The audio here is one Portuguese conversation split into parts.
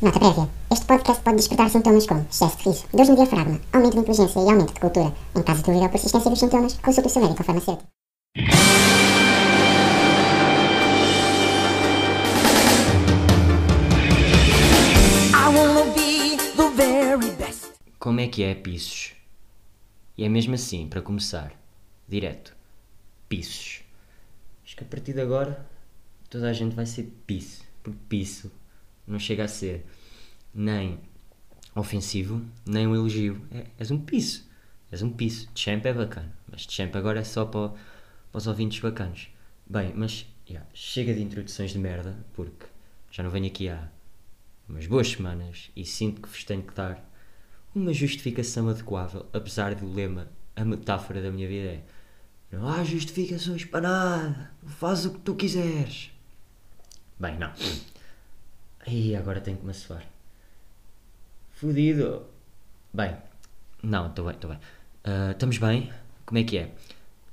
Nota prévia. Este podcast pode despertar sintomas como excesso de riso, dores no diafragma, aumento de inteligência e aumento de cultura. Em caso de dúvida ou persistência dos sintomas, consulte o seu médico ou farmacêutico. I wanna be the very best. Como é que é, pisos? E é mesmo assim, para começar, direto, pisos. Acho que a partir de agora toda a gente vai ser piso, porque piso não chega a ser nem ofensivo, nem um elogio. É, és um piso, és um piso. Champ é bacana, mas champ agora é só para, para os ouvintes bacanos. Bem, mas yeah, chega de introduções de merda, porque já não venho aqui há umas boas semanas e sinto que vos tenho que dar uma justificação adequável, apesar do lema, a metáfora da minha vida é não há justificações para nada, faz o que tu quiseres. Bem, não. Aí agora tenho que me assoar. Fudido. Bem, não, estou bem, estou bem. Ah, estamos bem? Como é que é?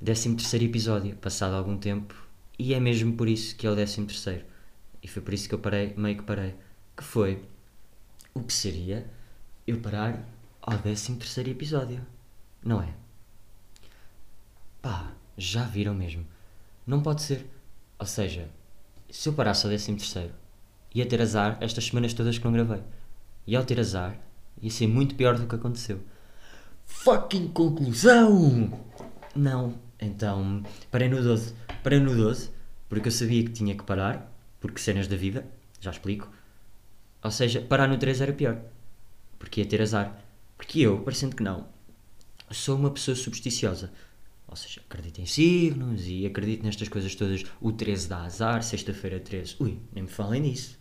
13 terceiro episódio, passado algum tempo, e é mesmo por isso que é o 13 terceiro. E foi por isso que eu parei, meio que parei. Que foi o que seria eu parar ao 13 terceiro episódio. Não é? Pá, já viram mesmo. Não pode ser. Ou seja, se eu parasse ao 13 terceiro, ia ter azar estas semanas todas que não gravei. E ao ter azar, ia ser muito pior do que aconteceu. Fucking conclusão! Não, então parei no 12. Parei no 12 porque eu sabia que tinha que parar, porque cenas da vida, já explico. Ou seja, parar no 3 era pior, porque ia ter azar. Porque eu, parecendo que não, sou uma pessoa supersticiosa. Ou seja, acredito em signos e acredito nestas coisas todas. O 13 dá azar, sexta-feira 13. Ui, nem me falem disso.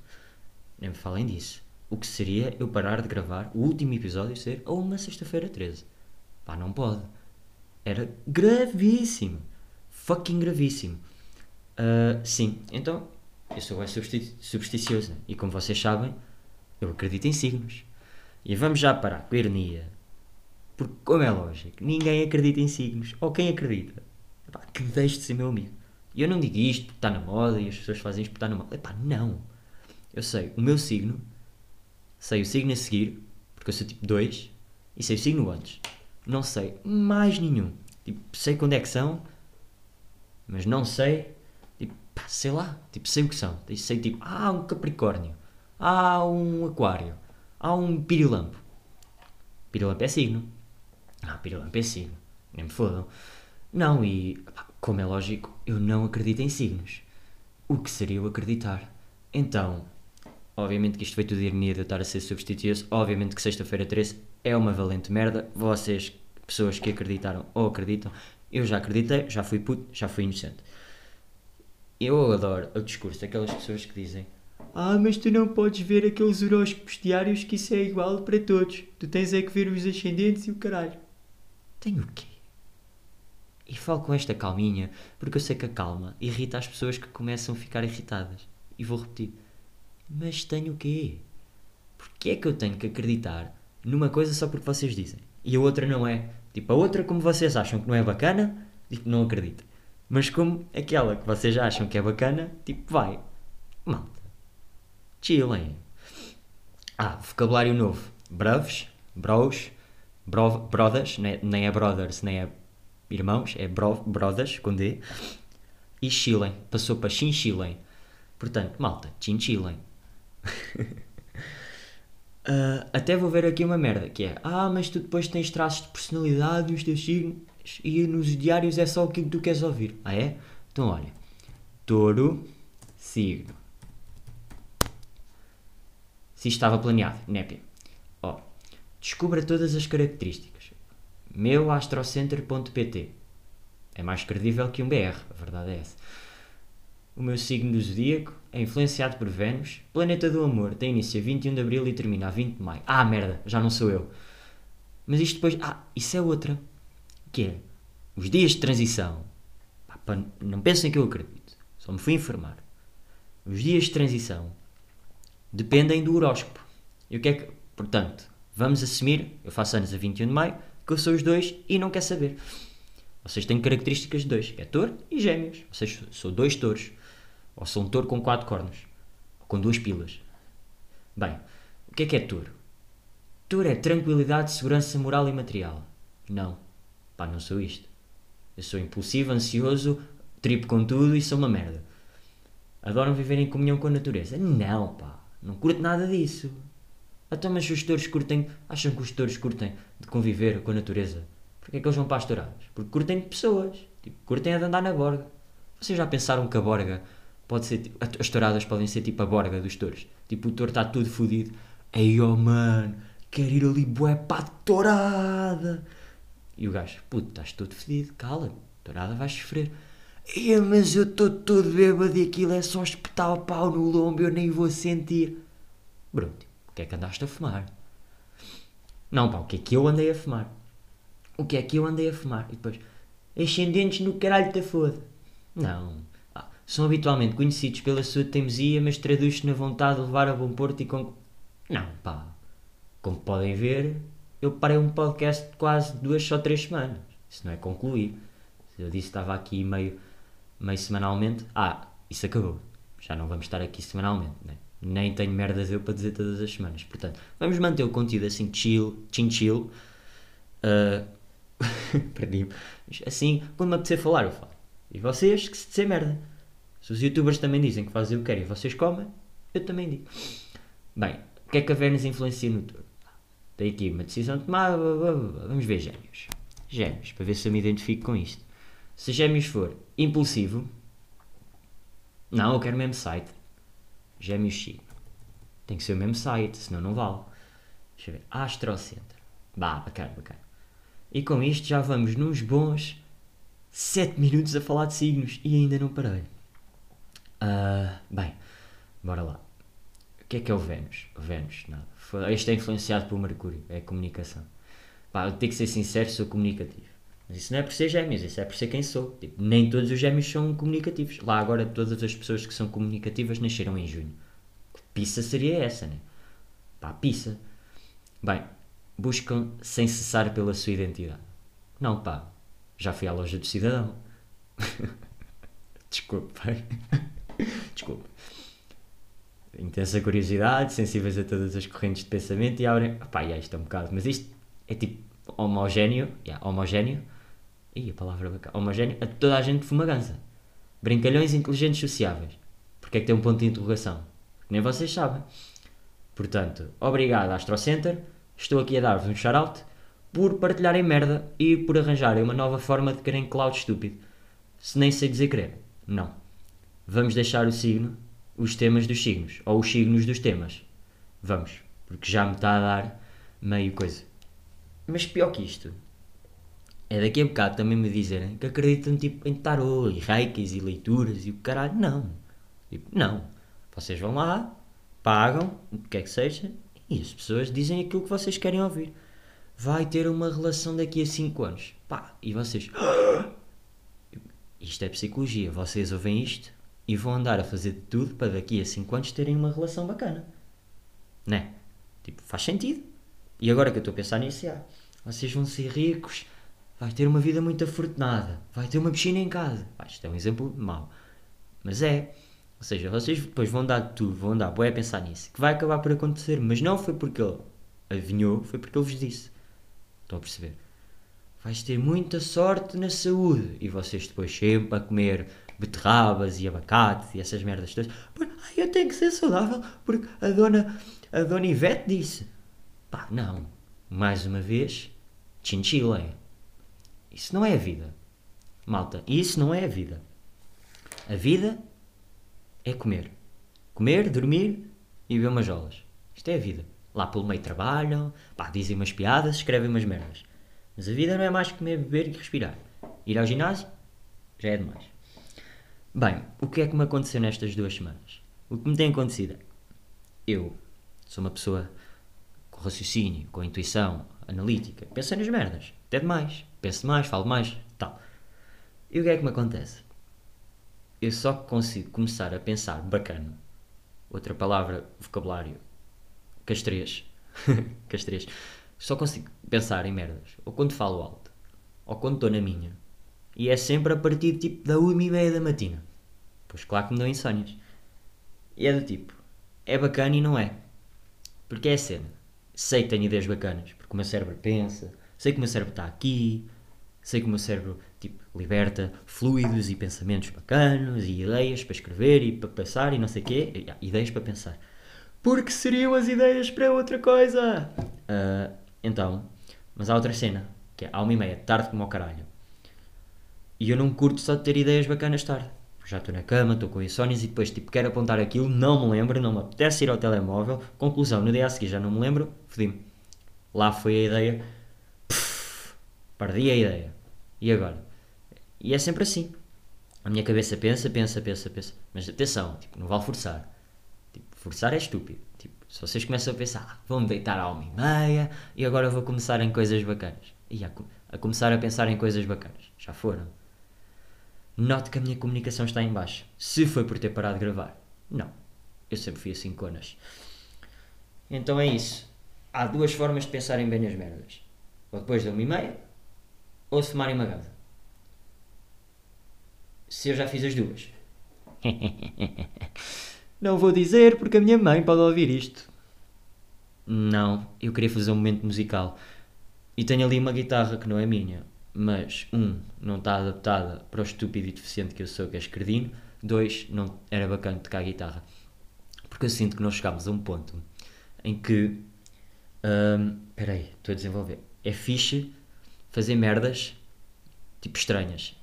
Nem me falem disso. O que seria eu parar de gravar o último episódio ser a uma sexta-feira 13? Pá, não pode. Era gravíssimo. Fucking gravíssimo. Ah, sim, então eu sou supersti- supersticioso. E como vocês sabem, eu acredito em signos. E vamos já parar com a ironia. Porque, como é lógico, ninguém acredita em signos. Ou quem acredita? Epá, que deixe de ser meu amigo. E eu não digo isto porque está na moda e as pessoas fazem isto porque está na moda. Epá, não. Eu sei o meu signo, sei o signo a seguir, porque eu sou tipo 2, e sei o signo antes. Não sei mais nenhum. Tipo, sei quando é que são, mas não sei, tipo, sei lá, tipo, sei o que são. Sei tipo, ah, um Capricórnio, ah, um Aquário, ah, um Pirilampo. Pirilampo é signo. Ah, Pirilampo é signo. Nem me fodam. Não, e como é lógico, eu não acredito em signos. O que seria eu acreditar? Então, obviamente que isto foi tudo ironia de eu estar a ser substituído. Obviamente que sexta-feira 13 é uma valente merda. Vocês, pessoas que acreditaram ou acreditam, eu já acreditei, já fui puto, já fui inocente. Eu adoro o discurso daquelas pessoas que dizem Ah, mas tu não podes ver aqueles horóscopos diários que isso é igual para todos. Tu tens é que ver os ascendentes e o caralho. Tenho o quê? E falo com esta calminha porque eu sei que a calma irrita as pessoas que começam a ficar irritadas. E vou repetir. Mas tenho o quê? Porquê é que eu tenho que acreditar numa coisa só porque vocês dizem? E a outra não é? Tipo, a outra como vocês acham que não é bacana, tipo, não acredito. Mas como aquela que vocês acham que é bacana, tipo, vai. Malta. Chillem. Ah, vocabulário novo. Bravos, bros, bro, brothers, nem, nem é brothers, nem é irmãos, é bro, brothers, com D. E chilem, passou para chinchilem. Portanto, malta, chinchilem. Ah, até vou ver aqui uma merda, que é Ah, mas tu depois tens traços de personalidade nos teus signos e nos diários é só aquilo que tu queres ouvir. Ah é? Então olha, touro, signo. Se isto estava planeado, népia. Ó, descubra todas as características. Meu astrocenter.pt É mais credível que um BR, a verdade é essa. O meu signo do zodíaco é influenciado por Vênus, planeta do amor, tem início a 21 de abril e termina a 20 de maio. Ah, merda, já não sou eu. Mas isto depois. Ah, isso é outra. Que é os dias de transição. Pá, não pensem que eu acredito, só me fui informar. Os dias de transição dependem do horóscopo. E o que é que. Portanto, vamos assumir, eu faço anos a 21 de maio, que eu sou os dois e não quer saber. Vocês têm características de dois, é touro e gêmeos. Vocês sou dois touros. Ou sou um touro com quatro cornos. Com duas pilas. Bem, que é que é touro? Touro é tranquilidade, segurança moral e material. Não. Pá, não sou isto. Eu sou impulsivo, ansioso, tripo com tudo e sou uma merda. Adoram viver em comunhão com a natureza. Não, pá. Não curto nada disso. Até mas se os touros curtem... Acham que os touros curtem de conviver com a natureza? Porquê é que eles vão para as touradas? Porque curtem de pessoas. Tipo, curtem de andar na borga. Vocês já pensaram que a borga pode ser... tipo- As touradas podem ser tipo a borga dos touros? Tipo, o touro está tudo fodido. Ei, oh, mano. Quero ir ali, bué, para a tourada. E o gajo, puto, estás todo fedido, cala, tourada vais sofrer. É, mas eu estou todo bêbado e aquilo é só espetar o pau no lombo, eu nem vou sentir. Bruno, o que é que andaste a fumar? Não, pá, o que é que eu andei a fumar? O que é que eu andei a fumar? E depois, ascendentes no caralho da foda. Não. São habitualmente conhecidos pela sua teimosia, mas traduz-se na vontade de levar a bom porto e com... Não, pá. Como podem ver, eu parei um podcast de quase duas ou três semanas. Isso não é concluir. Eu disse que estava aqui meio, meio semanalmente, ah, isso acabou. Já não vamos estar aqui semanalmente, né? Nem tenho merdas eu para dizer todas as semanas. Portanto, vamos manter o conteúdo assim chill, chin chill. Ah, Perdi-me. Assim, quando me apetecer falar, eu falo. E vocês, que se disser merda. Se os youtubers também dizem que fazem o que querem e vocês comem, eu também digo. Bem, o que é que a Vênus influencia no touro? Tem aqui uma decisão blá, blá. Vamos ver gêmeos. Gêmeos, para ver se eu me identifico com isto. Se gêmeos for impulsivo, não, eu quero o mesmo site. Gêmeos signo. Tem que ser o mesmo site, senão não vale. Deixa eu ver. Astro Center. Bah, bacana, bacana. E com isto já vamos nos bons 7 minutos a falar de signos e ainda não parei. Ah, bem, bora lá. O que é que é o Vênus? O Vênus, nada. Foi- Este é influenciado pelo Mercúrio, é a comunicação. Pá, eu tenho que ser sincero, sou comunicativo. Mas isso não é por ser gêmeos, isso é por ser quem sou. Tipo, nem todos os gêmeos são comunicativos. Lá agora todas as pessoas que são comunicativas nasceram em junho. Pissa seria essa, né? Pá, pissa. Bem, buscam sem cessar pela sua identidade. Não, pá, já fui à loja do cidadão. Desculpe, pai. Desculpe. Intensa curiosidade, sensíveis a todas as correntes de pensamento e abrem. Pá, yeah, isto é um bocado. Mas isto é tipo homogéneo. Yeah, homogéneo. Ih, a palavra bacana. Homogéneo a toda a gente de fumagança. Brincalhões inteligentes sociáveis. Porque é que tem um ponto de interrogação? Nem vocês sabem. Portanto, obrigado Astro Center. Estou aqui a dar-vos um shout-out por partilharem merda e por arranjarem uma nova forma de querem cloud estúpido. Se nem sei dizer querer. Não. Vamos deixar o signo, os temas dos signos, ou os signos dos temas. Vamos, porque já me está a dar meio coisa. Mas pior que isto, é daqui a bocado também me dizerem que acreditam tipo, em tarô e reikis e leituras e o caralho. Não. Tipo, não. Vocês vão lá, pagam, o que é que seja, e as pessoas dizem aquilo que vocês querem ouvir. Vai ter uma relação daqui a 5 anos. Pá, e vocês. Isto é psicologia. Vocês ouvem isto e vão andar a fazer tudo para daqui a 5 anos terem uma relação bacana. Né? Tipo, faz sentido. E agora que eu estou a pensar nisso, já, vocês vão ser ricos, vai ter uma vida muito afortunada, vai ter uma piscina em casa. Pá, isto é um exemplo mau. Mas é. Ou seja, vocês depois vão dar tudo, vão andar bué a pensar nisso, que vai acabar por acontecer, mas não foi porque ele adivinhou, foi porque ele vos disse. Estão a perceber? Vais ter muita sorte na saúde. E vocês depois sempre a comer beterrabas e abacates e essas merdas todas. Pois, Ai, eu tenho que ser saudável porque a dona, a dona Ivete disse. Pá, não. Mais uma vez, chinchila. Isso não é a vida. Malta, isso não é a vida. A vida é comer. Comer, dormir e beber umas jolas. Isto é a vida. Lá pelo meio trabalham, pá, dizem umas piadas, escrevem umas merdas. Mas a vida não é mais que comer, beber e respirar. Ir ao ginásio já é demais. Bem, o que é que me aconteceu nestas duas semanas? O que me tem acontecido é, eu sou uma pessoa com raciocínio, com intuição, analítica, penso nas merdas, até demais, penso mais, falo mais, tal. E o que é que me acontece? Eu só consigo começar a pensar bacana, outra palavra, vocabulário, castrês, castrês, só consigo pensar em merdas, ou quando falo alto, ou quando estou na minha, e é sempre a partir tipo da uma e meia da matina. Pois claro que me dão insónias. E é do tipo, é bacana e não é. Porque é a cena. Sei que tenho ideias bacanas, porque o meu cérebro pensa, sei que o meu cérebro está aqui, sei que o meu cérebro tipo, liberta fluidos e pensamentos bacanos e ideias para escrever e para pensar e não sei o quê. Ah, ideias para pensar. Porque seriam as ideias para outra coisa? Ah, então, mas há outra cena, que é há uma e meia, tarde como ao caralho. E eu não curto só de ter ideias bacanas tarde. Já estou na cama, estou com insónias e depois tipo quero apontar aquilo, não me lembro, não me apetece ir ao telemóvel. Conclusão, no dia a seguir já não me lembro, fodi-me. Lá foi a ideia, Pff, perdi a ideia. E agora? E é sempre assim. A minha cabeça pensa, pensa, pensa, pensa. Mas atenção, tipo, não vale forçar. Tipo, forçar é estúpido. Tipo, se vocês começam a pensar, ah, vou-me deitar à uma e meia e agora vou começar em coisas bacanas. E a, a começar a pensar em coisas bacanas. Já foram. Note que a minha comunicação está em baixo. Se foi por ter parado de gravar. Não. Eu sempre fui assim conas. Então é isso. Há duas formas de pensarem bem nas merdas. Ou depois da uma e meia, ou se fumarem uma gaza. Se eu já fiz as duas. Não vou dizer porque a minha mãe pode ouvir isto. Não, eu queria fazer um momento musical. E tenho ali uma guitarra que não é minha. Mas, um, não está adaptada para o estúpido e deficiente que eu sou, que é escredino. Dois, não era bacana tocar guitarra. Porque eu sinto que nós chegámos a um ponto em que. hum, Espera aí, estou a desenvolver. É fixe fazer merdas tipo estranhas.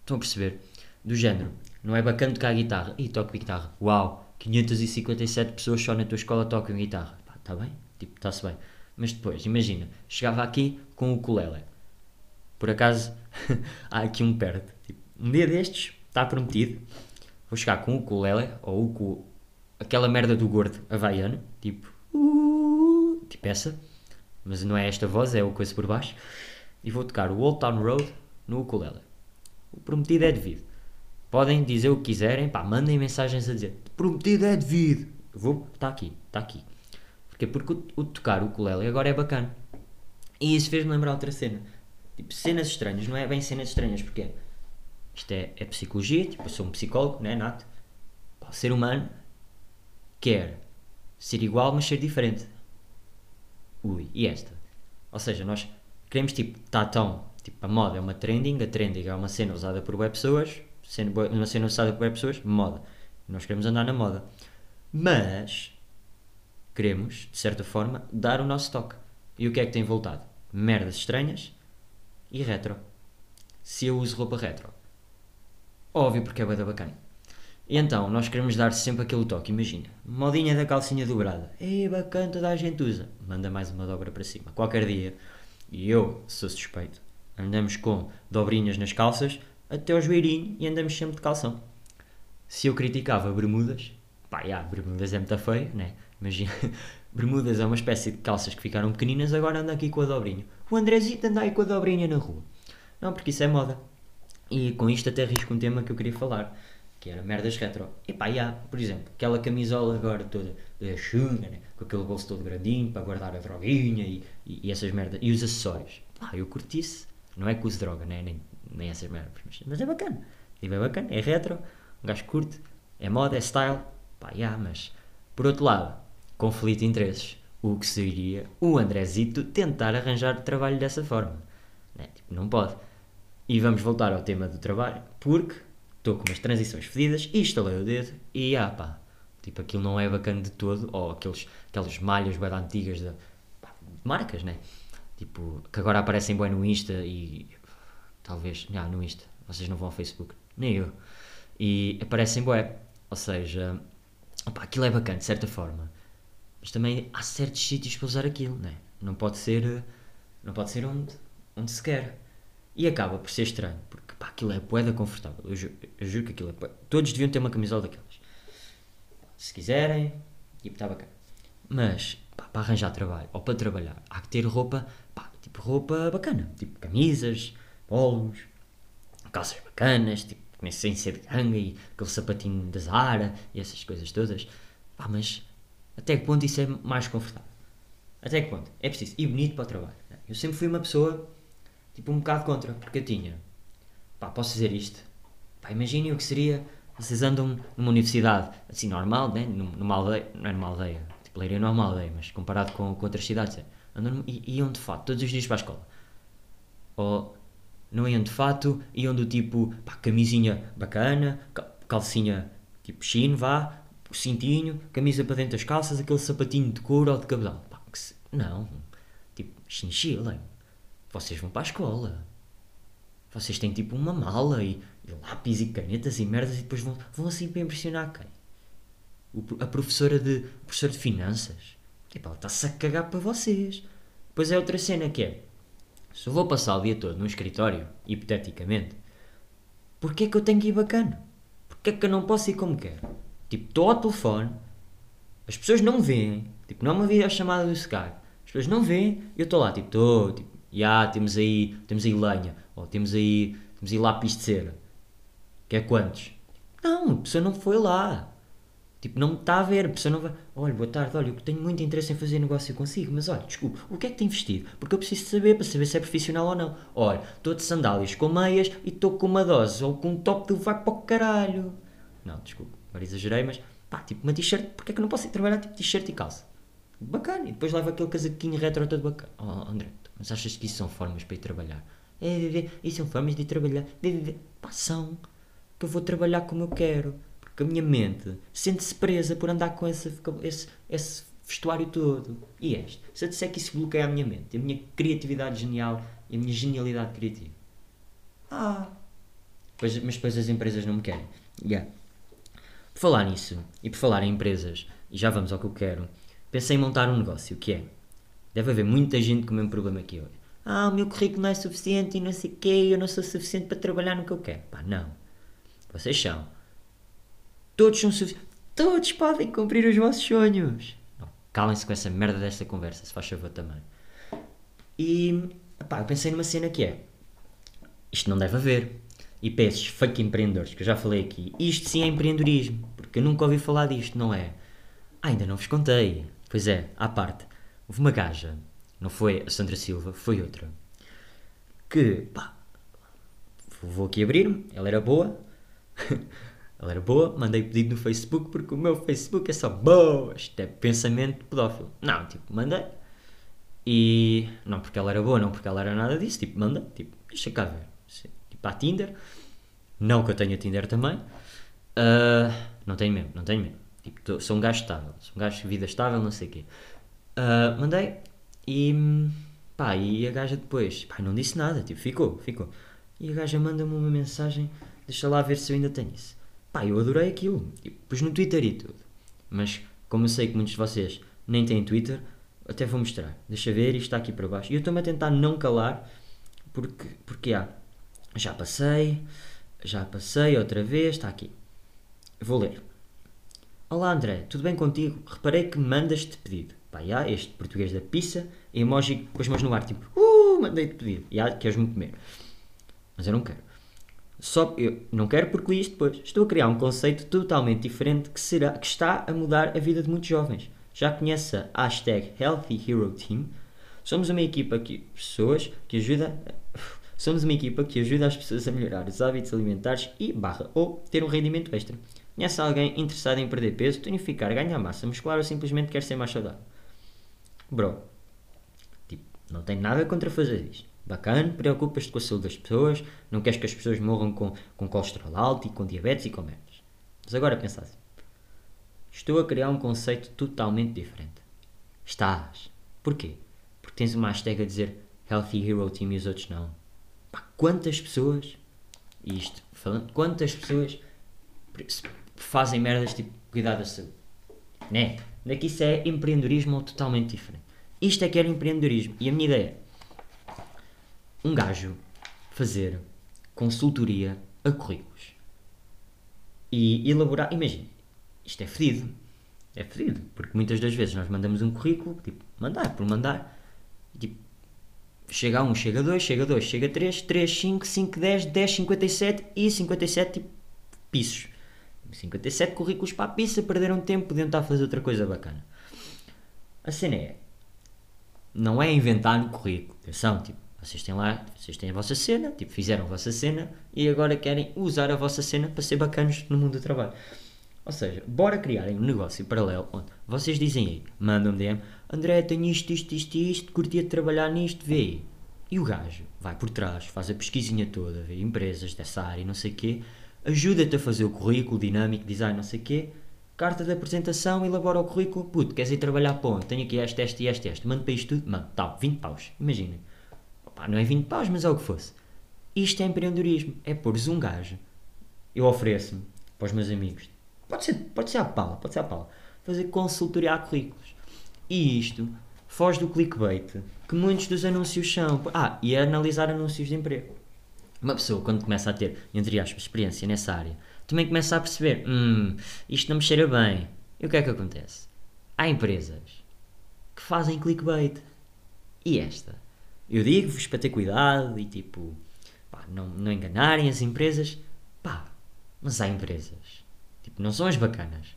Estão a perceber? Do género, não é bacana tocar guitarra. E toco guitarra. Uau, 557 pessoas só na tua escola tocam guitarra. Está bem? Tipo, está-se bem. Mas depois, imagina, chegava aqui com o ukulele. Por acaso, há aqui um perto. Tipo, um dia destes, está prometido. Vou chegar com o ukulele, ou o cu... aquela merda do gordo havaiano. Tipo, uh, tipo essa. Mas não é esta voz, é o coisa por baixo. E vou tocar o Old Town Road no ukulele. O prometido é devido. Podem dizer o que quiserem, pá, mandem mensagens a dizer prometido é devido. Vou, está aqui, está aqui. Porquê? Porque o, o tocar o ukulele agora é bacana. E isso fez-me lembrar outra cena. Tipo, cenas estranhas, não é bem cenas estranhas, porque isto é, é psicologia, tipo, eu sou um psicólogo, não é, Nato? O ser humano quer ser igual, mas ser diferente. Ui, e esta? Ou seja, nós queremos, tipo, está tão, tipo, a moda é uma trending, a trending é uma cena usada por web pessoas, bué- uma cena usada por web pessoas, moda. Nós queremos andar na moda. Mas, queremos, de certa forma, dar o nosso toque. E o que é que tem voltado? Merdas estranhas e retro. Se eu uso roupa retro. Óbvio porque é bué da bacana. E então, nós queremos dar sempre aquele toque, imagina. Modinha da calcinha dobrada. Ei, bacana, toda a gente usa. Manda mais uma dobra para cima. Qualquer dia. E eu sou suspeito. Andamos com dobrinhas nas calças até ao joelhinho e andamos sempre de calção. Se eu criticava bermudas, pá, já, bermudas é muito feio, né? Imagina, bermudas é uma espécie de calças que ficaram pequeninas, agora anda aqui com a dobrinha. O Andrezito anda aí com a dobrinha na rua. Não, porque isso é moda. E com isto até risco um tema que eu queria falar, que era merdas retro. E pá, já, por exemplo, aquela camisola agora toda da chunga, né? com aquele bolso todo grandinho para guardar a droguinha e, e, e essas merdas. E os acessórios. Pá, eu curti isso. Não é que use droga, né? nem, nem essas merdas, mas, mas é bacana. Tipo, é bacana, é retro, um gajo curte, é moda, é style. Pá, já, mas por outro lado, conflito de interesses. O que seria o Andrezito tentar arranjar trabalho dessa forma? Né? Tipo, não pode. E vamos voltar ao tema do trabalho, porque estou com umas transições fedidas e estalei o dedo e ah pá, tipo aquilo não é bacana de todo, ou aqueles, aquelas malhas bem antigas de, pá, marcas, né? Tipo, que agora aparecem bem no Insta e talvez, não, no Insta, vocês não vão ao Facebook, nem eu. E aparecem bué, ou seja, opá, aquilo é bacana de certa forma, mas também há certos sítios para usar aquilo, né? Não pode ser, não pode ser onde, onde se quer. E acaba por ser estranho, porque pá, aquilo é poeda confortável. Eu, ju- eu juro que aquilo é bué- Todos deviam ter uma camisola daquelas. Se quiserem, tipo, está bacana. Mas, pá, para arranjar trabalho, ou para trabalhar, há que ter roupa, pá, tipo, roupa bacana. Tipo, camisas, polos, calças bacanas, tipo, sem ser de ganga e aquele sapatinho da Zara e essas coisas todas. Pá, mas até que ponto isso é mais confortável? Até que ponto? É preciso ir bonito para o trabalho. né? Eu sempre fui uma pessoa, tipo, um bocado contra, porque eu tinha, pá, posso dizer isto? Pá, imaginem o que seria, vocês andam numa universidade, assim, normal, né? Num- Numa aldeia, não é numa aldeia, tipo, Leiria é normal, é, mas comparado com, com outras cidades, é. Andam, iam de fato todos os dias para a escola. Ou não iam de fato, iam do tipo, pá, camisinha bacana, ca- calcinha tipo chino, vá, cintinho, camisa para dentro das calças, aquele sapatinho de couro ou de cabedal. Pá, se- não, tipo, chinchila. Vocês vão para a escola. Vocês têm tipo uma mala e, e lápis e canetas e merdas e depois vão, vão assim para impressionar quem? O a professora de, a professora de finanças. Tipo, ela está-se a cagar para vocês. Depois é outra cena que é, se eu vou passar o dia todo num escritório, hipoteticamente, porquê é que eu tenho que ir bacana? Porquê é que eu não posso ir como quero? Tipo, estou ao telefone, as pessoas não veem, tipo, não é uma videochamada do Skype, as pessoas não veem, eu estou lá, tipo, estou, tipo, já, temos aí, temos aí lenha, ou temos aí, temos aí lápis de cera. Que é quantos? Não, a pessoa não foi lá. Tipo, não me está a ver, a pessoa não vai. Olha, boa tarde, olha, eu tenho muito interesse em fazer negócio consigo, mas olha, desculpe, o que é que tem vestido? Porque eu preciso de saber para saber se é profissional ou não. Olha, estou de sandálias com meias e estou com uma dose ou com um top que vai para o caralho. Não, desculpe, agora exagerei, mas pá, tipo uma t-shirt, porque é que eu não posso ir trabalhar tipo t-shirt e calça? Bacana, e depois leva aquele casaquinho retro todo bacana. Oh, André, mas achas que isso são formas para ir trabalhar? É, isso são formas de ir trabalhar. Pá, são. Que eu vou trabalhar como eu quero. Porque a minha mente sente-se presa por andar com esse, esse, esse vestuário todo. E este? Se eu disser que isso bloqueia a minha mente, a minha criatividade genial e a minha genialidade criativa. Ah. Pois, mas depois as empresas não me querem. Yeah. Por falar nisso, e por falar em empresas, e já vamos ao que eu quero, pensei em montar um negócio, que é, deve haver muita gente com o mesmo problema que eu. Ah, o meu currículo não é suficiente e não sei o quê, eu não sou suficiente para trabalhar no que eu quero. Pá, não. Vocês são. Todos são suficientes. Todos podem cumprir os vossos sonhos. Calem-se com essa merda desta conversa, se faz favor também. E, pá, eu pensei numa cena que é, isto não deve haver. E para esses fake empreendedores que eu já falei aqui, isto sim é empreendedorismo, porque eu nunca ouvi falar disto, não é? Ah, ainda não vos contei. Pois é, à parte, houve uma gaja, não foi a Sandra Silva, foi outra, que, pá, vou aqui abrir-me, ela era boa, ela era boa, mandei pedido no Facebook, porque o meu Facebook é só boa, isto é pensamento pedófilo. Não, tipo, mandei. E, não porque ela era boa, não porque ela era nada disso, tipo, manda, tipo, deixa cá ver. Há Tinder, não que eu tenha Tinder também, Ah, não tenho mesmo, não tenho mesmo. Tipo, tô- sou um gajo estável, sou um gajo de vida estável, não sei o quê. Ah, mandei e pá, e a gaja depois, pá, não disse nada, tipo, ficou, ficou. E a gaja manda-me uma mensagem, deixa lá ver se eu ainda tenho isso. Pá, eu adorei aquilo, tipo, pus no Twitter e tudo. Mas como eu sei que muitos de vocês nem têm Twitter, até vou mostrar. Deixa ver, isto está aqui para baixo. E eu estou-me a tentar não calar, porque, porque há. Já passei, já passei outra vez, está aqui. Vou ler. Olá André, tudo bem contigo? Reparei que mandas-te pedido. Pá, já, este português da pizza, emoji com as mãos no ar, tipo, uh, mandei-te pedido. Já, queres-me comer. Mas eu não quero. Só eu não quero porque li isto depois. Estou a criar um conceito totalmente diferente que, será, que está a mudar a vida de muitos jovens. Já conhece a hashtag Healthy Hero Team? Somos uma equipa que pessoas que ajuda somos uma equipa que ajuda as pessoas a melhorar os hábitos alimentares e barra ou ter um rendimento extra. Conhece alguém interessado em perder peso, tonificar, ganhar massa muscular ou simplesmente quer ser mais saudável? Bro, tipo, não tenho nada contra fazer isto. Bacana, preocupas-te com a saúde das pessoas, não queres que as pessoas morram com, com colesterol alto e com diabetes e com merdas. Mas agora pensa assim. Estou a criar um conceito totalmente diferente. Estás. Porquê? Porque tens uma hashtag a dizer Healthy Hero Team e os outros não. Pá, quantas pessoas, isto falando, quantas pessoas fazem merdas tipo cuidar da saúde? Né? Daqui isso é empreendedorismo totalmente diferente. Isto é que era empreendedorismo. E a minha ideia é um gajo fazer consultoria a currículos e elaborar. Imagina, isto é fedido. É fedido, porque muitas das vezes nós mandamos um currículo, tipo, mandar por mandar, chega a 1, chega a 2, chega a 2, chega a 3, 3, 5, 5, 10, 10, 57 e 57 tipo, pisos. 57 currículos para a pizza, perderam tempo, podiam estar a fazer outra coisa bacana. A cena é, não é inventar no currículo, atenção, tipo, vocês têm lá, vocês têm a vossa cena, tipo, fizeram a vossa cena e agora querem usar a vossa cena para ser bacanos no mundo do trabalho. Ou seja, bora criarem um negócio paralelo onde vocês dizem aí, mandam-me DM, André, tenho isto, isto, isto, isto, curtia trabalhar nisto, vê. E o gajo vai por trás, faz a pesquisinha toda, vê empresas dessa área não sei o quê, ajuda-te a fazer o currículo, dinâmico, design, não sei o quê, carta de apresentação, elabora o currículo, puto, queres ir trabalhar onde? Tenho aqui este, este este, este, mando para isto tudo, mano, tal, 20 paus, imaginem. Opa, não é 20 paus, mas é o que fosse. Isto é empreendedorismo, é pôres um gajo, eu ofereço-me para os meus amigos, pode ser, pode ser à pala, pode ser à pala, fazer consultoria a currículos. E isto foge do clickbait, que muitos dos anúncios são. Ah, e é analisar anúncios de emprego. Uma pessoa, quando começa a ter, entre aspas, experiência nessa área, também começa a perceber: hum, isto não me cheira bem. E o que é que acontece? Há empresas que fazem clickbait. E esta? Eu digo-vos para ter cuidado e tipo, pá, não, não enganarem as empresas. Pá, mas há empresas. Tipo, não são as bacanas.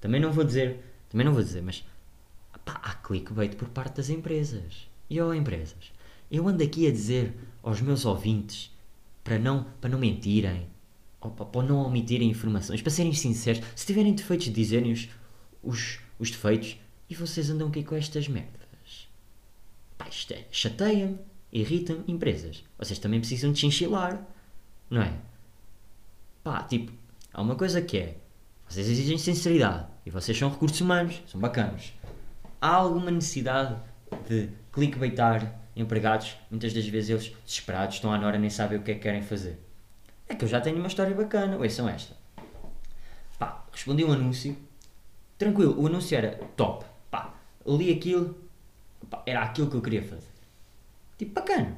Também não vou dizer, também não vou dizer, mas pá, há clickbait por parte das empresas. E ó empresas, eu ando aqui a dizer aos meus ouvintes para não, para não mentirem, para, não omitirem informações, para serem sinceros, se tiverem defeitos, dizerem-os os, os defeitos e vocês andam aqui com estas merdas. Pá, isto é, chateia-me, irrita-me, empresas. Vocês também precisam de chinchilar, não é? Pá, tipo, há uma coisa que é, vocês exigem sinceridade e vocês são recursos humanos, são bacanos. Há alguma necessidade de clickbaitar empregados? Muitas das vezes eles, desesperados, estão à hora nem sabem o que é que querem fazer. É que eu já tenho uma história bacana, ouçam esta. Pá, respondi um anúncio, tranquilo, o anúncio era top. Pá, li aquilo, pá, era aquilo que eu queria fazer. Tipo, bacana.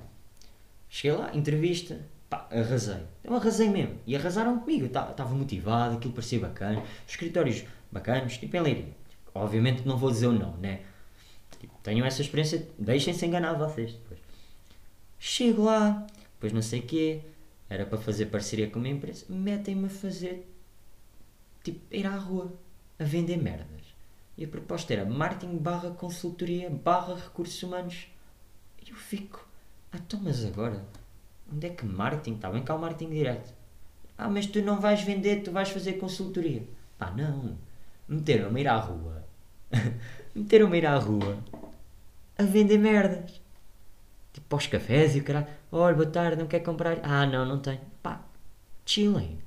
Cheguei lá, entrevista, pá, arrasei. Então arrasei mesmo. E arrasaram comigo. Estava motivado, aquilo parecia bacana. Escritórios bacanos, tipo em Leiria. Obviamente não vou dizer o não, né? Tipo, tenham essa experiência, deixem-se enganar vocês depois. Chego lá, depois não sei o quê, era para fazer parceria com uma empresa, metem-me a fazer, tipo, ir à rua, a vender merdas. E a proposta era marketing barra consultoria barra recursos humanos. E eu fico, ah, então mas agora, onde é que marketing? Está bem cá o marketing direto. Ah, mas tu não vais vender, tu vais fazer consultoria. Pá, não. Meteram-me a ir à rua. Meteram-me a ir à rua a vender merdas. Tipo, para os cafés e o caralho. Olha, boa tarde, não quer comprar? Ah, não, não tenho. Pá, chilling.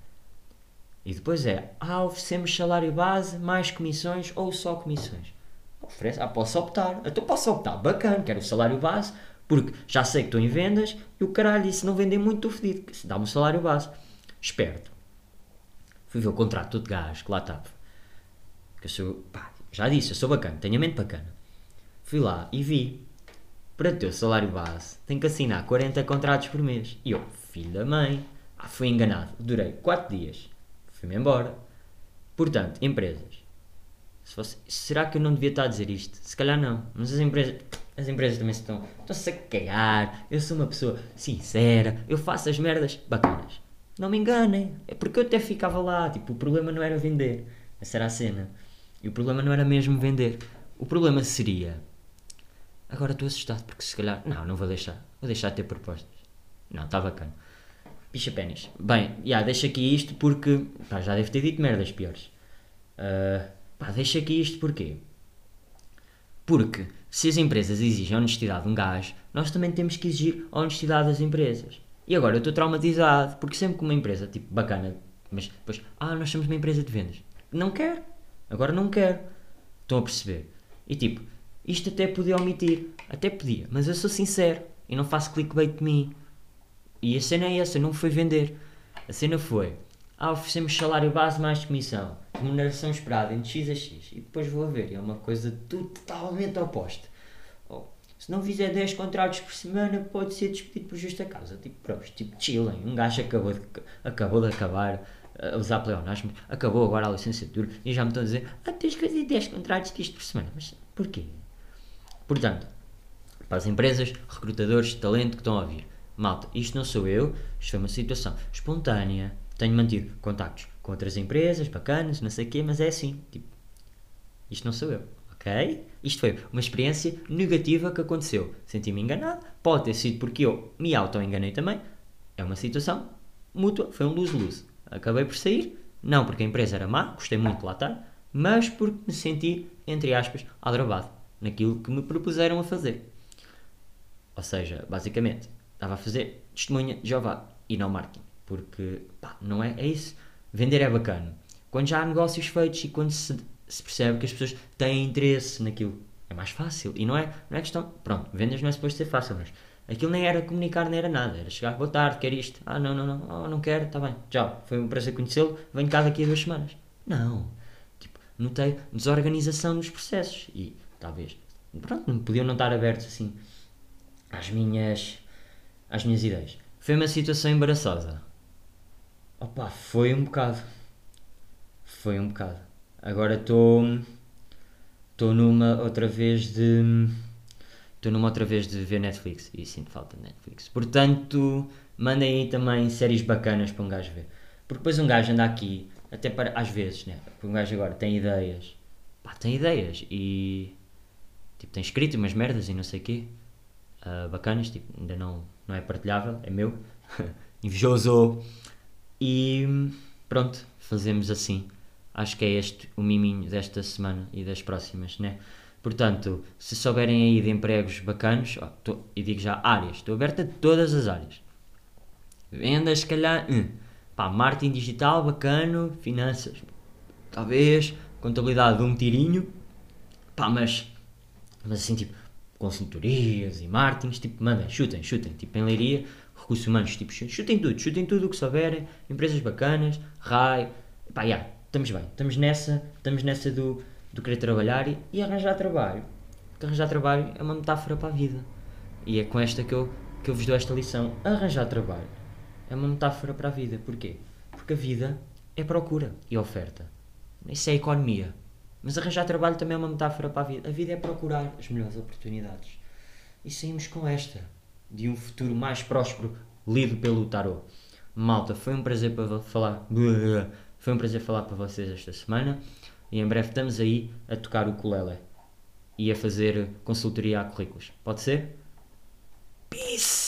E depois é, ah, oferecemos salário base, mais comissões ou só comissões. Oferece, ah, posso optar. Então posso optar, bacana, quero o salário base, porque já sei que estou em vendas e o caralho, e se não vender muito, estou fedido. Se dá-me o salário base. Esperto. Fui ver o contrato de gás que lá estava. Que eu sou, pá, já disse, eu sou bacana, tenho a mente bacana. Fui lá e vi. Para ter o salário base, tenho que assinar 40 contratos por mês. E eu, filho da mãe, ah, fui enganado. Durei 4 dias. Fui-me embora. Portanto, empresas. Se fosse, será que eu não devia estar a dizer isto? Se calhar não. Mas as empresas, as empresas também estão, estão-se a cagar. Eu sou uma pessoa sincera. Eu faço as merdas bacanas. Não me enganem. É porque eu até ficava lá. Tipo, o problema não era vender. Essa era a cena. E o problema não era mesmo vender. O problema seria. Agora estou assustado porque se calhar. Não, não vou deixar. Vou deixar de ter propostas. Não, está bacana. Picha pênis. Bem, já, deixa aqui isto porque. Pá, já deve ter dito merdas piores. Uh, pá, deixa aqui isto porquê? Porque se as empresas exigem honestidade de um gajo, nós também temos que exigir honestidade das empresas. E agora eu estou traumatizado porque sempre que uma empresa, tipo, bacana, mas depois, ah, nós somos uma empresa de vendas. Não quero. Agora não quero. Estão a perceber? E tipo, isto até podia omitir. Até podia. Mas eu sou sincero. E não faço clickbait de mim. E a cena é essa. Não foi vender. A cena foi. Ah, oferecemos salário base mais comissão. Remuneração esperada entre X a X. E depois vou a ver. E é uma coisa totalmente oposta. Oh, se não fizer 10 contratos por semana, pode ser despedido por justa causa. Tipo, pronto, tipo, chilling. Um gajo acabou de, acabou de acabar a usar pleonasmo, acabou agora a licenciatura e já me estão a dizer ah, tens que fazer 10 contratos disto por semana. Mas porquê? Portanto, para as empresas, recrutadores talento que estão a ouvir, malta, isto não sou eu, isto foi uma situação espontânea, tenho mantido contactos com outras empresas, bacanas, não sei o quê, mas é assim, tipo, isto não sou eu, ok? Isto foi uma experiência negativa que aconteceu, senti-me enganado, pode ter sido porque eu me auto-enganei também, é uma situação mútua, foi um lose-lose. Acabei por sair, Não porque a empresa era má, gostei muito de lá estar, mas porque me senti, entre aspas, aldrabado naquilo que me propuseram a fazer. Ou seja, basicamente, estava a fazer testemunha de Jeová e não marketing. Porque, pá, não é, é isso. Vender é bacana. Quando já há negócios feitos e quando se, se percebe que as pessoas têm interesse naquilo, é mais fácil. E não é, não é questão. Pronto, vendas não é suposto ser fácil, mas aquilo nem era comunicar, nem era nada. Era chegar, boa tarde, quer isto. Ah, não, não, não, oh, não quero, está bem, tchau. Foi um prazer conhecê-lo, venho cá daqui a duas semanas. Não. Tipo, notei desorganização nos processos. E talvez, pronto, não podiam não estar abertos assim às minhas, às minhas ideias. Foi uma situação embaraçosa. Opa, foi um bocado. Foi um bocado. Agora estou. Estou numa outra vez de. Estou numa outra vez de ver Netflix e sinto falta de Netflix. Portanto, mandem aí também séries bacanas para um gajo ver. Porque depois um gajo anda aqui, até para. às vezes, né? Porque um gajo agora tem ideias. Pá, tem ideias e. Tipo, tem escrito umas merdas e não sei o quê. Uh, bacanas, tipo, ainda não, não é partilhável, é meu. Invejoso. E pronto, fazemos assim. Acho que é este o miminho desta semana e das próximas, né? Portanto, se souberem aí de empregos bacanos, ó, tô, e digo já áreas, estou aberta a todas as áreas. Vendas, se calhar, hum, pá, marketing digital, bacano, finanças, talvez, contabilidade de um tirinho, pá, mas, mas assim, tipo, consultorias e martins, tipo, mandem, chutem, chutem, tipo, em leiria, recursos humanos, tipo, chutem tudo, chutem tudo o que souberem, empresas bacanas, raio, pá, já, estamos bem, estamos nessa, estamos nessa do, do querer trabalhar e, e arranjar trabalho, porque arranjar trabalho é uma metáfora para a vida, e é com esta que eu, que eu vos dou esta lição, arranjar trabalho é uma metáfora para a vida, porquê? Porque a vida é procura e oferta, isso é economia, mas arranjar trabalho também é uma metáfora para a vida. A vida é procurar as melhores oportunidades. E saímos com esta, de um futuro mais próspero, lido pelo tarot. Malta, foi um prazer para falar. Foi um prazer falar para vocês esta semana. E em breve estamos aí a tocar o ukulele e a fazer consultoria a currículos. Pode ser? Peace!